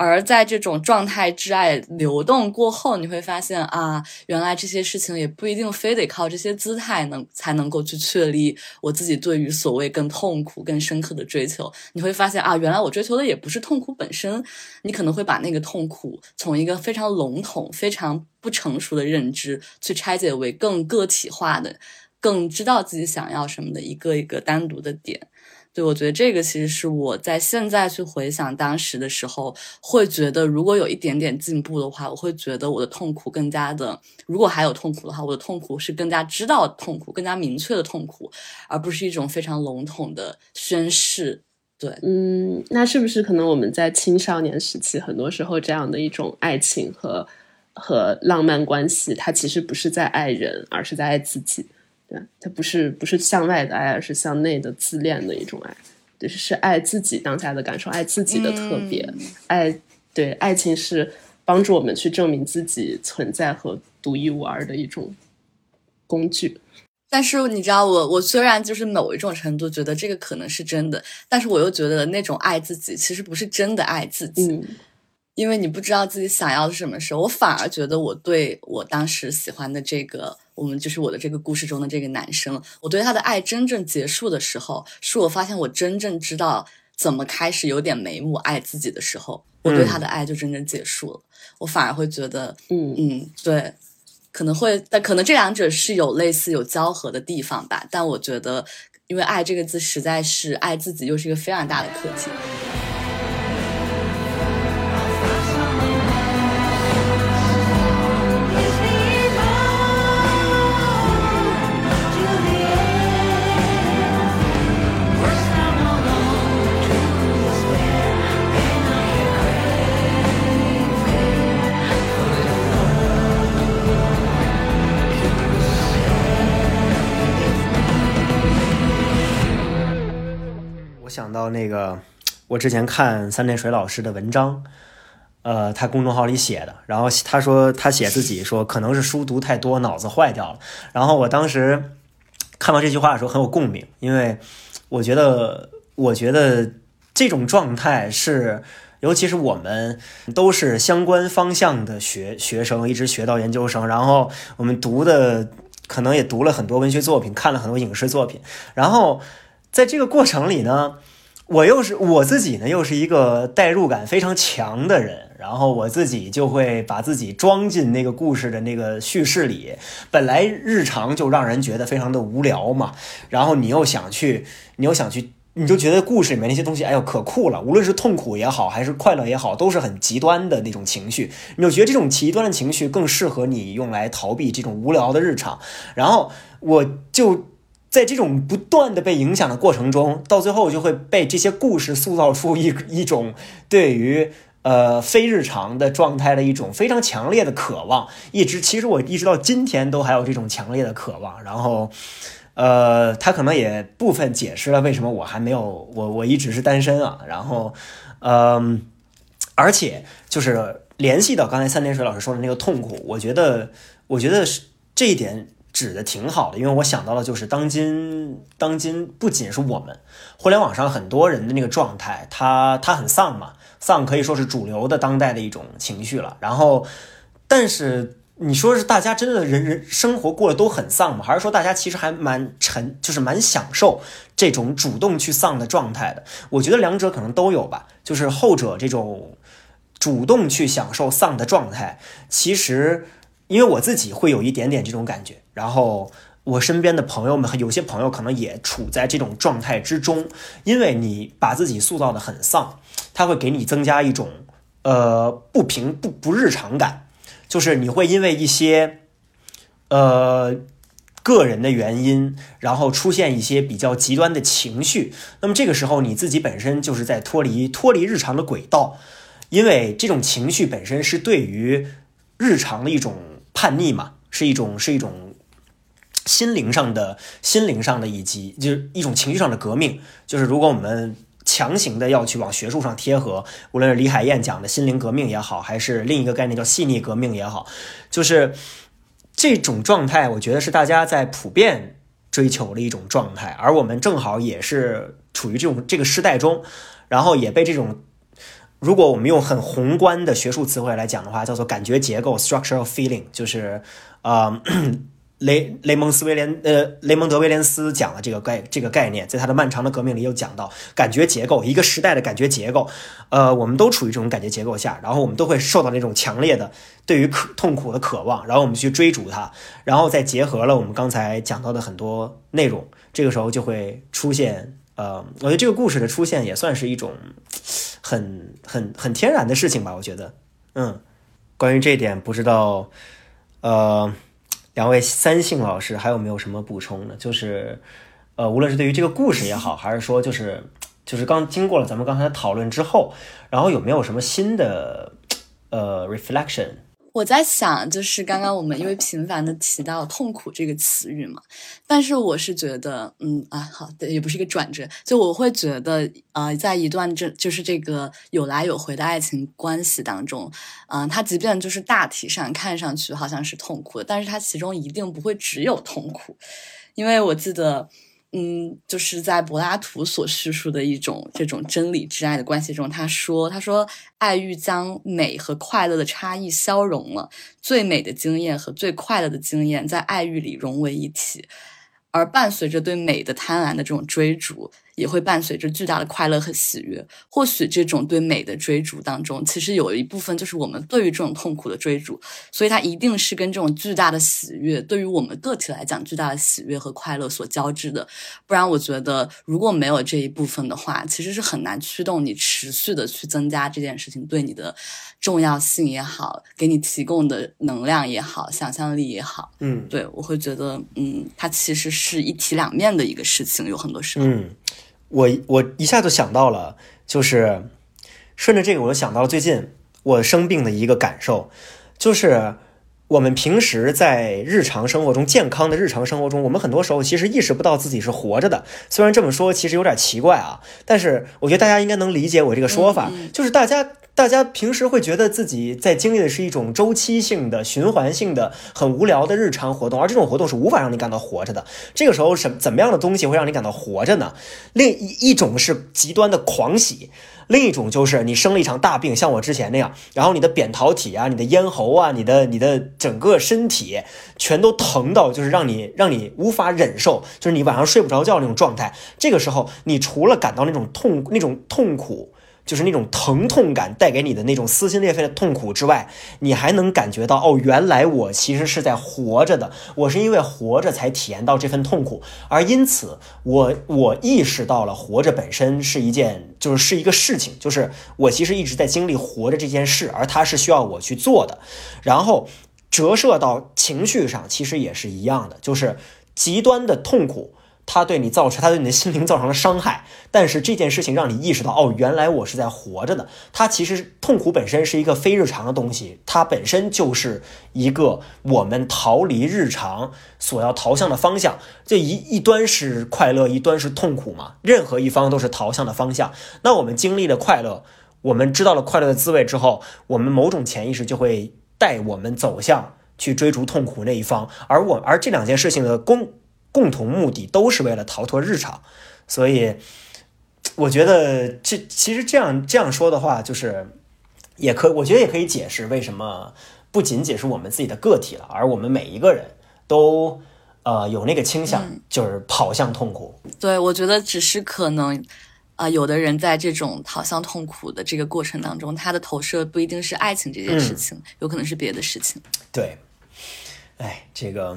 而在这种状态之爱流动过后，你会发现啊，原来这些事情也不一定非得靠这些姿态能才能够去确立我自己对于所谓更痛苦、更深刻的追求。你会发现啊，原来我追求的也不是痛苦本身，你可能会把那个痛苦从一个非常笼统、非常不成熟的认知去拆解为更个体化的、更知道自己想要什么的一个一个单独的点。对，我觉得这个其实是我在现在去回想当时的时候，会觉得如果有一点点进步的话，我会觉得我的痛苦更加的，如果还有痛苦的话，我的痛苦是更加知道痛苦、更加明确的痛苦，而不是一种非常笼统的宣誓。对，嗯，那是不是可能我们在青少年时期，很多时候这样的一种爱情和和浪漫关系，它其实不是在爱人，而是在爱自己。对，它不是不是向外的爱，而是向内的自恋的一种爱，就是是爱自己当下的感受，爱自己的特别，爱对爱情是帮助我们去证明自己存在和独一无二的一种工具。但是你知道，我我虽然就是某一种程度觉得这个可能是真的，但是我又觉得那种爱自己其实不是真的爱自己，因为你不知道自己想要的是什么时候。我反而觉得我对我当时喜欢的这个。我们就是我的这个故事中的这个男生，我对他的爱真正结束的时候，是我发现我真正知道怎么开始有点眉目爱自己的时候，我对他的爱就真正结束了。我反而会觉得，嗯嗯，对，可能会，但可能这两者是有类似有交合的地方吧。但我觉得，因为爱这个字实在是爱自己，又是一个非常大的课题。想到那个，我之前看三点水老师的文章，呃，他公众号里写的，然后他说他写自己说可能是书读太多，脑子坏掉了。然后我当时看到这句话的时候很有共鸣，因为我觉得，我觉得这种状态是，尤其是我们都是相关方向的学学生，一直学到研究生，然后我们读的可能也读了很多文学作品，看了很多影视作品，然后在这个过程里呢。我又是我自己呢，又是一个代入感非常强的人，然后我自己就会把自己装进那个故事的那个叙事里。本来日常就让人觉得非常的无聊嘛，然后你又想去，你又想去，你就觉得故事里面那些东西，哎呦可酷了！无论是痛苦也好，还是快乐也好，都是很极端的那种情绪。你就觉得这种极端的情绪更适合你用来逃避这种无聊的日常。然后我就。在这种不断的被影响的过程中，到最后就会被这些故事塑造出一一种对于呃非日常的状态的一种非常强烈的渴望。一直其实我一直到今天都还有这种强烈的渴望。然后，呃，他可能也部分解释了为什么我还没有我我一直是单身啊。然后，嗯，而且就是联系到刚才三点水老师说的那个痛苦，我觉得我觉得是这一点。指的挺好的，因为我想到了，就是当今当今不仅是我们互联网上很多人的那个状态，他他很丧嘛，丧可以说是主流的当代的一种情绪了。然后，但是你说是大家真的人人生活过得都很丧吗？还是说大家其实还蛮沉，就是蛮享受这种主动去丧的状态的？我觉得两者可能都有吧。就是后者这种主动去享受丧的状态，其实。因为我自己会有一点点这种感觉，然后我身边的朋友们，有些朋友可能也处在这种状态之中，因为你把自己塑造的很丧，它会给你增加一种呃不平不不日常感，就是你会因为一些呃个人的原因，然后出现一些比较极端的情绪，那么这个时候你自己本身就是在脱离脱离日常的轨道，因为这种情绪本身是对于日常的一种叛逆嘛，是一种是一种心灵上的心灵上的以及就是一种情绪上的革命，就是如果我们强行的要去往学术上贴合，无论是李海燕讲的心灵革命也好，还是另一个概念叫细腻革命也好，就是这种状态，我觉得是大家在普遍追求的一种状态，而我们正好也是处于这种这个时代中，然后也被这种。如果我们用很宏观的学术词汇来讲的话，叫做感觉结构 （structure of feeling），就是，呃，雷雷蒙斯威廉呃雷蒙德威廉斯讲了这个概这个概念，在他的漫长的革命里有讲到感觉结构，一个时代的感觉结构。呃，我们都处于这种感觉结构下，然后我们都会受到那种强烈的对于渴痛苦的渴望，然后我们去追逐它，然后再结合了我们刚才讲到的很多内容，这个时候就会出现。呃，我觉得这个故事的出现也算是一种很很很天然的事情吧。我觉得，嗯，关于这一点，不知道呃，两位三姓老师还有没有什么补充呢？就是呃，无论是对于这个故事也好，还是说就是就是刚经过了咱们刚才的讨论之后，然后有没有什么新的呃 reflection？我在想，就是刚刚我们因为频繁的提到“痛苦”这个词语嘛，但是我是觉得，嗯啊，好的，也不是一个转折，就我会觉得，呃，在一段这就是这个有来有回的爱情关系当中，嗯、它即便就是大体上看上去好像是痛苦的，但是它其中一定不会只有痛苦，因为我记得。嗯，就是在柏拉图所叙述的一种这种真理之爱的关系中，他说：“他说，爱欲将美和快乐的差异消融了，最美的经验和最快乐的经验在爱欲里融为一体，而伴随着对美的贪婪的这种追逐，也会伴随着巨大的快乐和喜悦。或许这种对美的追逐当中，其实有一部分就是我们对于这种痛苦的追逐，所以它一定是跟这种巨大的喜悦，对于我们个体来讲，巨大的喜悦和快乐所交织的。不然，我觉得如果没有这一部分的话，其实是很难驱动你持续的去增加这件事情对你的重要性也好，给你提供的能量也好，想象力也好。嗯对我会觉得，嗯，它其实是一体两面的一个事情，有很多时候。嗯，我我一下就想到了，就是顺着这个，我就想到了最近我生病的一个感受，就是我们平时在日常生活中，健康的日常生活中，我们很多时候其实意识不到自己是活着的。虽然这么说其实有点奇怪啊，但是我觉得大家应该能理解我这个说法，就是大家。大家平时会觉得自己在经历的是一种周期性的、循环性的、很无聊的日常活动，而这种活动是无法让你感到活着的。这个时候，什怎么样的东西会让你感到活着呢？另一一种是极端的狂喜，另一种就是你生了一场大病，像我之前那样，然后你的扁桃体啊、你的咽喉啊、你的你的整个身体全都疼到，就是让你让你无法忍受，就是你晚上睡不着觉那种状态。这个时候，你除了感到那种痛、那种痛苦。就是那种疼痛感带给你的那种撕心裂肺的痛苦之外，你还能感觉到哦，原来我其实是在活着的，我是因为活着才体验到这份痛苦，而因此我我意识到了活着本身是一件就是是一个事情，就是我其实一直在经历活着这件事，而它是需要我去做的，然后折射到情绪上，其实也是一样的，就是极端的痛苦。它对你造成，它对你的心灵造成了伤害，但是这件事情让你意识到，哦，原来我是在活着的。它其实痛苦本身是一个非日常的东西，它本身就是一个我们逃离日常所要逃向的方向。这一一端是快乐，一端是痛苦嘛，任何一方都是逃向的方向。那我们经历了快乐，我们知道了快乐的滋味之后，我们某种潜意识就会带我们走向去追逐痛苦那一方，而我而这两件事情的功。共同目的都是为了逃脱日常，所以我觉得这其实这样这样说的话，就是也可，我觉得也可以解释为什么不仅仅是我们自己的个体了，而我们每一个人都呃有那个倾向，就是跑向痛苦。对，我觉得只是可能。啊，有的人在这种逃向痛苦的这个过程当中，他的投射不一定是爱情这件事情，有可能是别的事情。对，哎，这个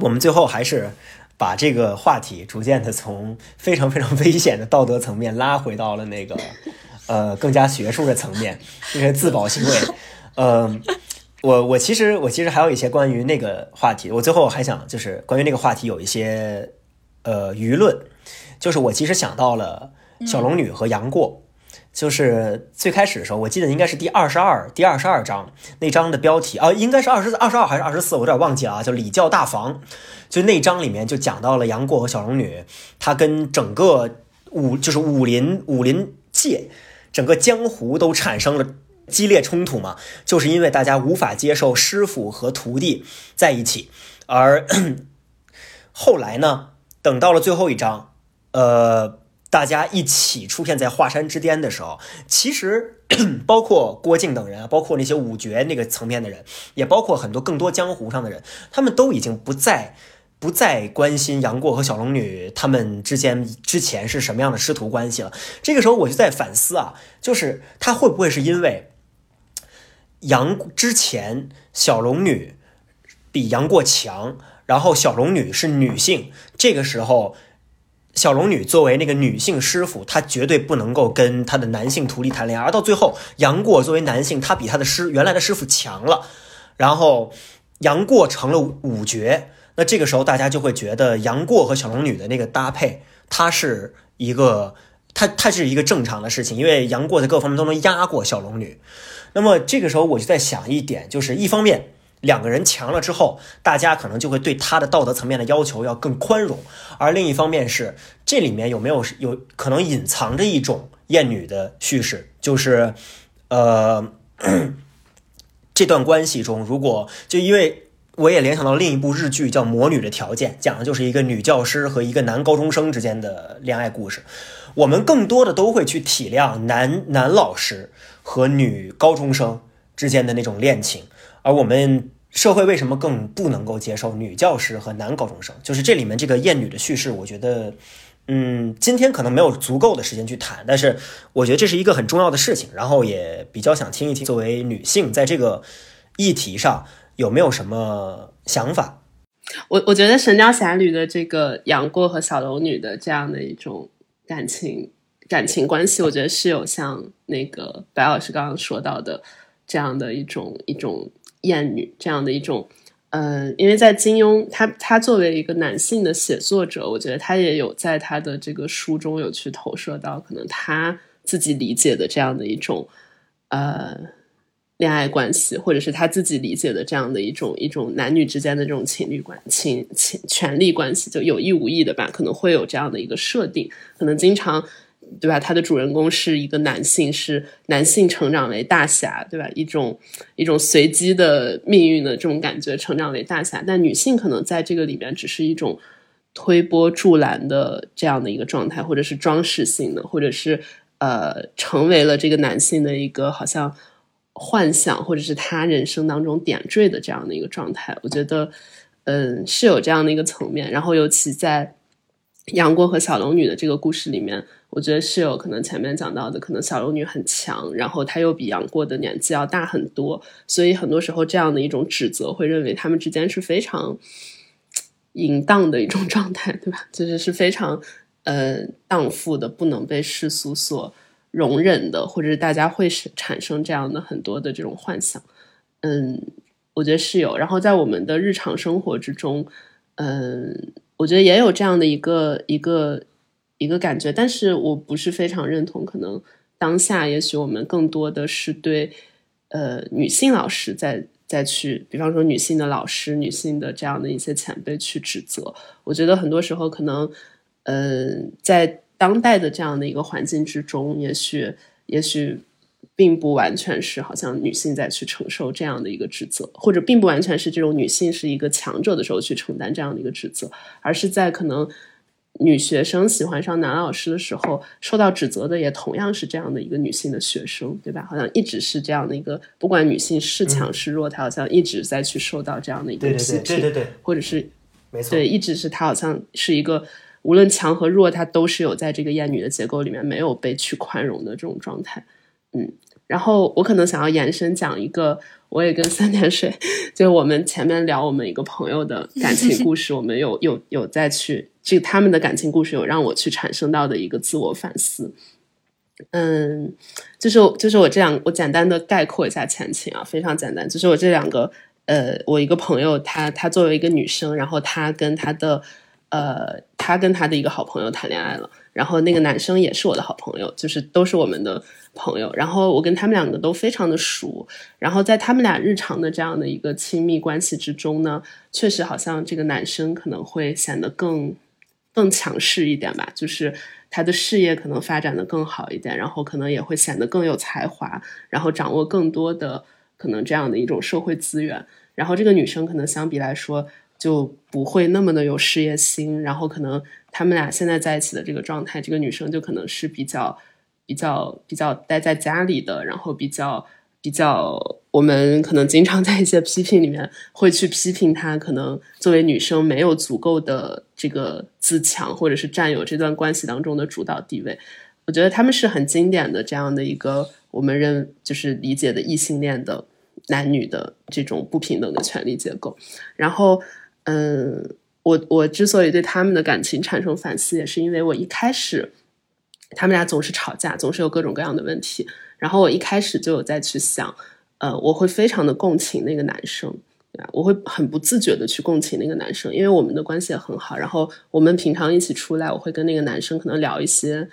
我们最后还是把这个话题逐渐的从非常非常危险的道德层面拉回到了那个 呃更加学术的层面，这是自保行为。嗯，我我其实我其实还有一些关于那个话题，我最后还想就是关于那个话题有一些呃舆论，就是我其实想到了小龙女和杨过。就是最开始的时候，我记得应该是第二十二、第二十二章那章的标题啊，应该是二十二十二还是二十四，我有点忘记了啊。叫礼教大房，就那章里面就讲到了杨过和小龙女，他跟整个武就是武林武林界整个江湖都产生了激烈冲突嘛，就是因为大家无法接受师傅和徒弟在一起，而 后来呢，等到了最后一章，呃。大家一起出现在华山之巅的时候，其实 包括郭靖等人啊，包括那些五绝那个层面的人，也包括很多更多江湖上的人，他们都已经不再不再关心杨过和小龙女他们之间之前是什么样的师徒关系了。这个时候我就在反思啊，就是他会不会是因为杨之前小龙女比杨过强，然后小龙女是女性，这个时候。小龙女作为那个女性师傅，她绝对不能够跟她的男性徒弟谈恋爱。而到最后，杨过作为男性，他比他的师原来的师傅强了，然后杨过成了五绝。那这个时候，大家就会觉得杨过和小龙女的那个搭配，它是一个，它它是一个正常的事情，因为杨过在各方面都能压过小龙女。那么这个时候，我就在想一点，就是一方面。两个人强了之后，大家可能就会对他的道德层面的要求要更宽容，而另一方面是这里面有没有有可能隐藏着一种厌女的叙事，就是，呃，这段关系中，如果就因为我也联想到另一部日剧叫《魔女的条件》，讲的就是一个女教师和一个男高中生之间的恋爱故事，我们更多的都会去体谅男男老师和女高中生之间的那种恋情。而我们社会为什么更不能够接受女教师和男高中生？就是这里面这个厌女的叙事，我觉得，嗯，今天可能没有足够的时间去谈，但是我觉得这是一个很重要的事情，然后也比较想听一听，作为女性在这个议题上有没有什么想法？我我觉得《神雕侠侣》的这个杨过和小龙女的这样的一种感情感情关系，我觉得是有像那个白老师刚刚说到的这样的一种一种。艳女这样的一种，嗯，因为在金庸，他他作为一个男性的写作者，我觉得他也有在他的这个书中有去投射到可能他自己理解的这样的一种，呃，恋爱关系，或者是他自己理解的这样的一种一种男女之间的这种情侣关情情权力关系，就有意无意的吧，可能会有这样的一个设定，可能经常。对吧？他的主人公是一个男性，是男性成长为大侠，对吧？一种一种随机的命运的这种感觉，成长为大侠。但女性可能在这个里面只是一种推波助澜的这样的一个状态，或者是装饰性的，或者是呃，成为了这个男性的一个好像幻想，或者是他人生当中点缀的这样的一个状态。我觉得，嗯，是有这样的一个层面。然后，尤其在杨过和小龙女的这个故事里面。我觉得是有可能前面讲到的，可能小龙女很强，然后她又比杨过的年纪要大很多，所以很多时候这样的一种指责，会认为他们之间是非常淫荡的一种状态，对吧？就是是非常呃荡妇的，不能被世俗所容忍的，或者是大家会是产生这样的很多的这种幻想。嗯，我觉得是有。然后在我们的日常生活之中，嗯，我觉得也有这样的一个一个。一个感觉，但是我不是非常认同。可能当下，也许我们更多的是对呃女性老师在在去，比方说女性的老师、女性的这样的一些前辈去指责。我觉得很多时候，可能嗯，在当代的这样的一个环境之中，也许也许并不完全是好像女性在去承受这样的一个指责，或者并不完全是这种女性是一个强者的时候去承担这样的一个指责，而是在可能。女学生喜欢上男老师的时候，受到指责的也同样是这样的一个女性的学生，对吧？好像一直是这样的一个，不管女性是强是弱，她好像一直在去受到这样的一个批评，对对对，或者是没错，对，一直是她好像是一个，无论强和弱，她都是有在这个厌女的结构里面没有被去宽容的这种状态。嗯，然后我可能想要延伸讲一个，我也跟三点水，就是我们前面聊我们一个朋友的感情故事，我们有有有再去这他们的感情故事，有让我去产生到的一个自我反思。嗯，就是就是我这两，我简单的概括一下前情啊，非常简单，就是我这两个，呃，我一个朋友，她她作为一个女生，然后她跟她的，呃，她跟她的一个好朋友谈恋爱了，然后那个男生也是我的好朋友，就是都是我们的朋友，然后我跟他们两个都非常的熟，然后在他们俩日常的这样的一个亲密关系之中呢，确实好像这个男生可能会显得更更强势一点吧，就是。他的事业可能发展的更好一点，然后可能也会显得更有才华，然后掌握更多的可能这样的一种社会资源。然后这个女生可能相比来说就不会那么的有事业心，然后可能他们俩现在在一起的这个状态，这个女生就可能是比较比较比较待在家里的，然后比较。比较，我们可能经常在一些批评里面会去批评她，可能作为女生没有足够的这个自强，或者是占有这段关系当中的主导地位。我觉得他们是很经典的这样的一个我们认就是理解的异性恋的男女的这种不平等的权利结构。然后，嗯，我我之所以对他们的感情产生反思，也是因为我一开始他们俩总是吵架，总是有各种各样的问题。然后我一开始就有在去想，呃，我会非常的共情那个男生，我会很不自觉的去共情那个男生，因为我们的关系也很好。然后我们平常一起出来，我会跟那个男生可能聊一些，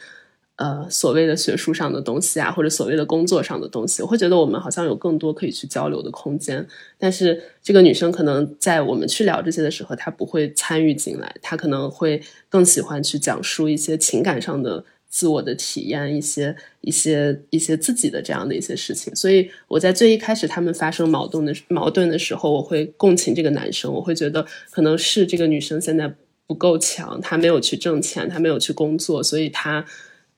呃，所谓的学术上的东西啊，或者所谓的工作上的东西。我会觉得我们好像有更多可以去交流的空间。但是这个女生可能在我们去聊这些的时候，她不会参与进来，她可能会更喜欢去讲述一些情感上的。自我的体验，一些一些一些自己的这样的一些事情，所以我在最一开始他们发生矛盾的矛盾的时候，我会共情这个男生，我会觉得可能是这个女生现在不够强，她没有去挣钱，她没有去工作，所以她，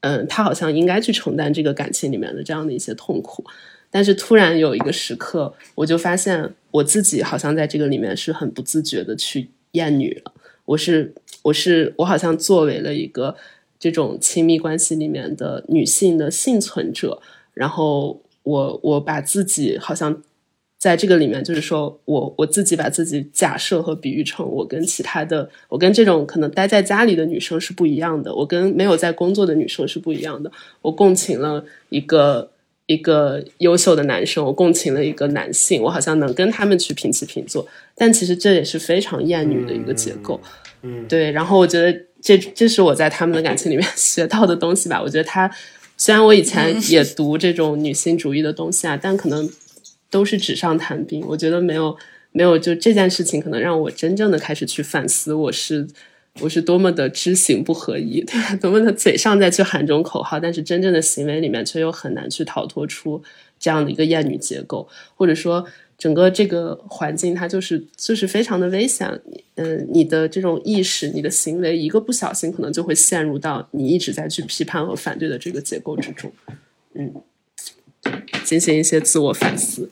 嗯，他好像应该去承担这个感情里面的这样的一些痛苦。但是突然有一个时刻，我就发现我自己好像在这个里面是很不自觉的去厌女了。我是我是我好像作为了一个。这种亲密关系里面的女性的幸存者，然后我我把自己好像在这个里面，就是说我我自己把自己假设和比喻成我跟其他的，我跟这种可能待在家里的女生是不一样的，我跟没有在工作的女生是不一样的。我共情了一个一个优秀的男生，我共情了一个男性，我好像能跟他们去平起平坐，但其实这也是非常厌女的一个结构。嗯，对。然后我觉得。这这是我在他们的感情里面 学到的东西吧。我觉得他虽然我以前 也读这种女性主义的东西啊，但可能都是纸上谈兵。我觉得没有没有，就这件事情可能让我真正的开始去反思，我是我是多么的知行不合一，对吧？多么的嘴上在去喊这种口号，但是真正的行为里面却又很难去逃脱出这样的一个厌女结构，或者说。整个这个环境，它就是就是非常的危险。嗯，你的这种意识，你的行为，一个不小心，可能就会陷入到你一直在去批判和反对的这个结构之中。嗯，进行一些自我反思。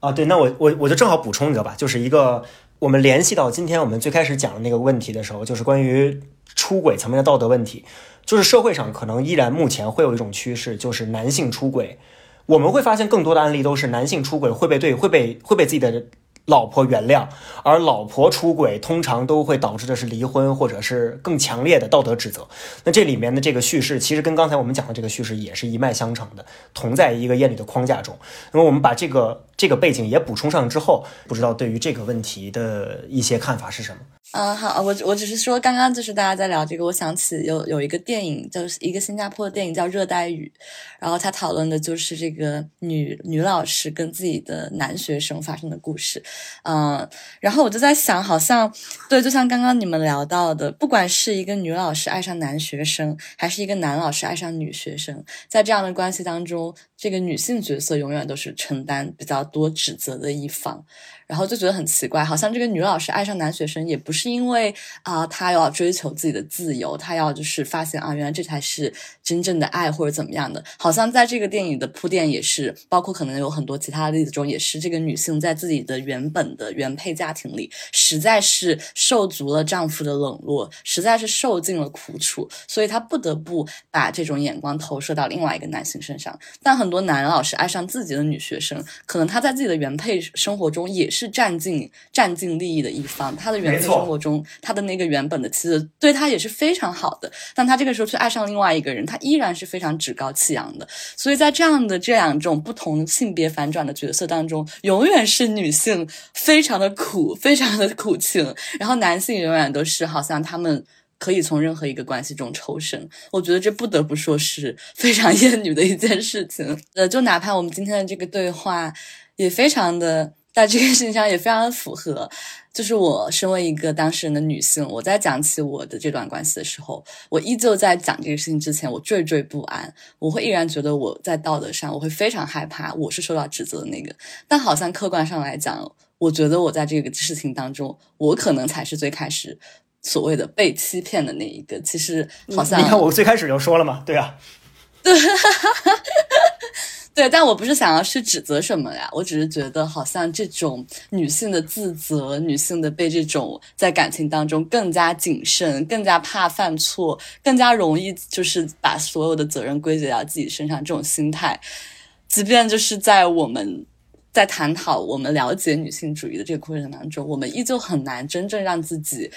啊，对，那我我我就正好补充一个吧，就是一个我们联系到今天我们最开始讲的那个问题的时候，就是关于出轨层面的道德问题，就是社会上可能依然目前会有一种趋势，就是男性出轨。我们会发现更多的案例都是男性出轨会被对会被会被自己的老婆原谅，而老婆出轨通常都会导致的是离婚或者是更强烈的道德指责。那这里面的这个叙事其实跟刚才我们讲的这个叙事也是一脉相承的，同在一个艳女的框架中。那么我们把这个这个背景也补充上之后，不知道对于这个问题的一些看法是什么？嗯，好，我我只是说，刚刚就是大家在聊这个，我想起有有一个电影，就是一个新加坡的电影叫《热带雨》，然后他讨论的就是这个女女老师跟自己的男学生发生的故事，嗯，然后我就在想，好像对，就像刚刚你们聊到的，不管是一个女老师爱上男学生，还是一个男老师爱上女学生，在这样的关系当中，这个女性角色永远都是承担比较多指责的一方。然后就觉得很奇怪，好像这个女老师爱上男学生也不是因为啊，她要追求自己的自由，她要就是发现啊，原来这才是真正的爱或者怎么样的。好像在这个电影的铺垫也是，包括可能有很多其他的例子中，也是这个女性在自己的原本的原配家庭里，实在是受足了丈夫的冷落，实在是受尽了苦楚，所以她不得不把这种眼光投射到另外一个男性身上。但很多男老师爱上自己的女学生，可能他在自己的原配生活中也是占尽占尽利益的一方。他的原配生活中，他的那个原本的妻子对他也是非常好的，但他这个时候却爱上另外一个人，他依然是非常趾高气扬的。所以在这样的这两种不同性别反转的角色当中，永远是女性非常的苦，非常的苦情，然后男性永远都是好像他们。可以从任何一个关系中抽身，我觉得这不得不说是非常厌女的一件事情。呃，就哪怕我们今天的这个对话，也非常的在这个事情上也非常的符合。就是我身为一个当事人的女性，我在讲起我的这段关系的时候，我依旧在讲这个事情之前，我惴惴不安，我会依然觉得我在道德上，我会非常害怕，我是受到指责的那个。但好像客观上来讲，我觉得我在这个事情当中，我可能才是最开始。所谓的被欺骗的那一个，其实好像你看，我最开始就说了嘛，对啊，对，对，但我不是想要去指责什么呀，我只是觉得好像这种女性的自责，女性的被这种在感情当中更加谨慎、更加怕犯错、更加容易就是把所有的责任归结到自己身上这种心态，即便就是在我们在探讨我们了解女性主义的这个过程当中，我们依旧很难真正让自己。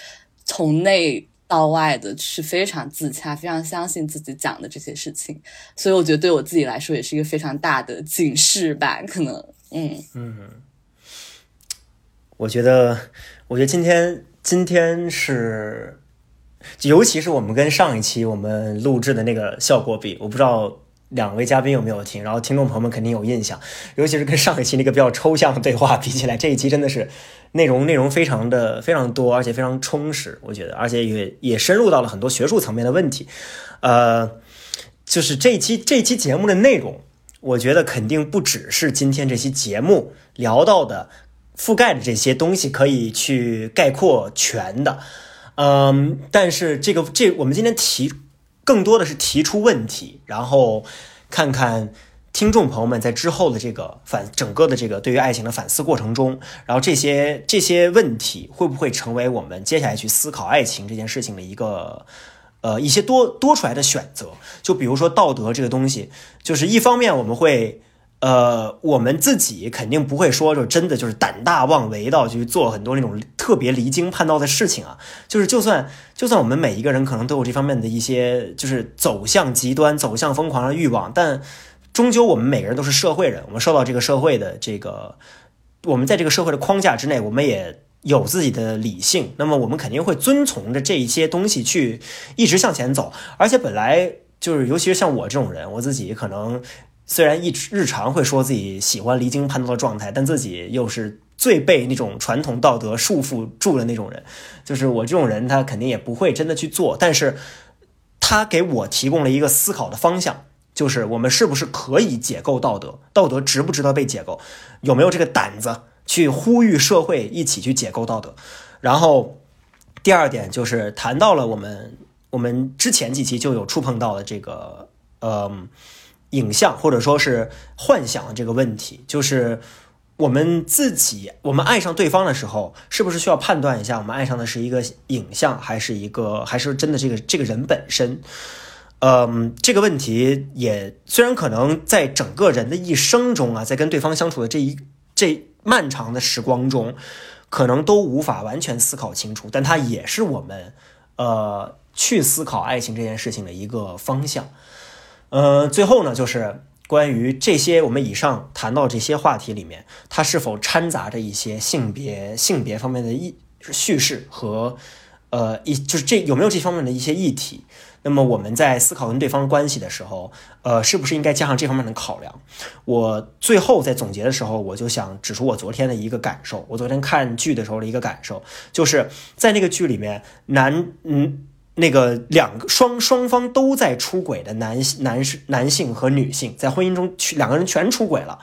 从内到外的是非常自洽，非常相信自己讲的这些事情，所以我觉得对我自己来说也是一个非常大的警示吧。可能，嗯嗯，我觉得，我觉得今天今天是，尤其是我们跟上一期我们录制的那个效果比，我不知道。两位嘉宾有没有听？然后听众朋友们肯定有印象，尤其是跟上一期那个比较抽象的对话比起来，这一期真的是内容内容非常的非常多，而且非常充实。我觉得，而且也也深入到了很多学术层面的问题。呃，就是这一期这一期节目的内容，我觉得肯定不只是今天这期节目聊到的覆盖的这些东西可以去概括全的。嗯，但是这个这我们今天提。更多的是提出问题，然后看看听众朋友们在之后的这个反整个的这个对于爱情的反思过程中，然后这些这些问题会不会成为我们接下来去思考爱情这件事情的一个呃一些多多出来的选择？就比如说道德这个东西，就是一方面我们会。呃，我们自己肯定不会说，就真的就是胆大妄为到去做很多那种特别离经叛道的事情啊。就是就算就算我们每一个人可能都有这方面的一些，就是走向极端、走向疯狂的欲望，但终究我们每个人都是社会人，我们受到这个社会的这个，我们在这个社会的框架之内，我们也有自己的理性。那么我们肯定会遵从着这一些东西去一直向前走。而且本来就是，尤其是像我这种人，我自己可能。虽然一日常会说自己喜欢离经叛道的状态，但自己又是最被那种传统道德束缚住的那种人。就是我这种人，他肯定也不会真的去做，但是他给我提供了一个思考的方向，就是我们是不是可以解构道德？道德值不值得被解构？有没有这个胆子去呼吁社会一起去解构道德？然后第二点就是谈到了我们我们之前几期就有触碰到的这个，嗯。影像或者说是幻想这个问题，就是我们自己，我们爱上对方的时候，是不是需要判断一下，我们爱上的是一个影像，还是一个，还是真的这个这个人本身？嗯，这个问题也虽然可能在整个人的一生中啊，在跟对方相处的这一这漫长的时光中，可能都无法完全思考清楚，但它也是我们呃去思考爱情这件事情的一个方向。呃，最后呢，就是关于这些我们以上谈到这些话题里面，它是否掺杂着一些性别、性别方面的议叙事和呃一就是这有没有这方面的一些议题？那么我们在思考跟对方关系的时候，呃，是不是应该加上这方面的考量？我最后在总结的时候，我就想指出我昨天的一个感受。我昨天看剧的时候的一个感受，就是在那个剧里面，男嗯。那个两个双双方都在出轨的男男士男性和女性，在婚姻中两个人全出轨了。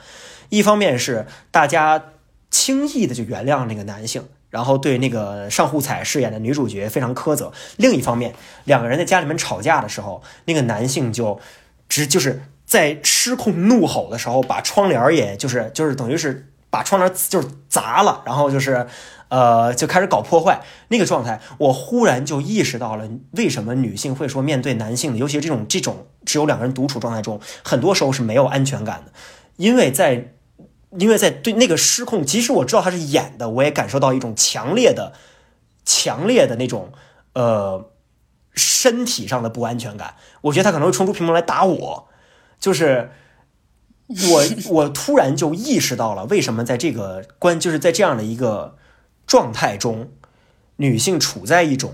一方面是大家轻易的就原谅那个男性，然后对那个上户彩饰演的女主角非常苛责。另一方面，两个人在家里面吵架的时候，那个男性就直就是在失控怒吼的时候，把窗帘也就是就是等于是把窗帘就是砸了，然后就是呃就开始搞破坏那个状态。我忽然就意识到了，为什么女性会说面对男性的，尤其是这种这种只有两个人独处状态中，很多时候是没有安全感的，因为在。因为在对那个失控，即使我知道他是演的，我也感受到一种强烈的、强烈的那种呃身体上的不安全感。我觉得他可能会冲出屏幕来打我。就是我，我突然就意识到了，为什么在这个关，就是在这样的一个状态中，女性处在一种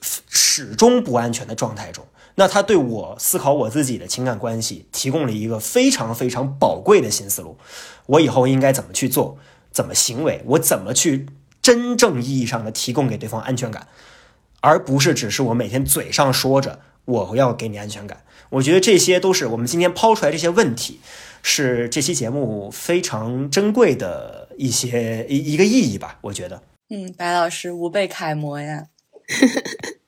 始终不安全的状态中。那他对我思考我自己的情感关系提供了一个非常非常宝贵的新思路。我以后应该怎么去做，怎么行为，我怎么去真正意义上的提供给对方安全感，而不是只是我每天嘴上说着我要给你安全感。我觉得这些都是我们今天抛出来这些问题，是这期节目非常珍贵的一些一一个意义吧。我觉得，嗯，白老师无辈楷模呀。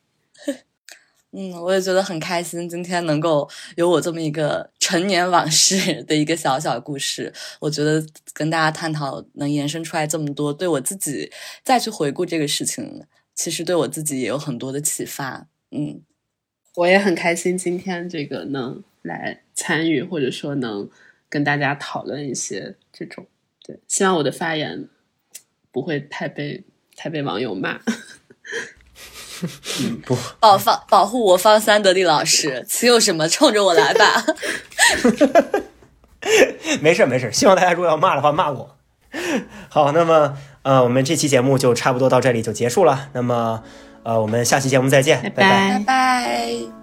嗯，我也觉得很开心，今天能够有我这么一个陈年往事的一个小小故事。我觉得跟大家探讨，能延伸出来这么多，对我自己再去回顾这个事情，其实对我自己也有很多的启发。嗯，我也很开心今天这个能来参与，或者说能跟大家讨论一些这种。对，希望我的发言不会太被太被网友骂。不保方保护我方三得利老师，此有什么？冲着我来吧！没事没事，希望大家如果要骂的话骂我。好，那么呃，我们这期节目就差不多到这里就结束了。那么呃，我们下期节目再见，拜拜拜拜。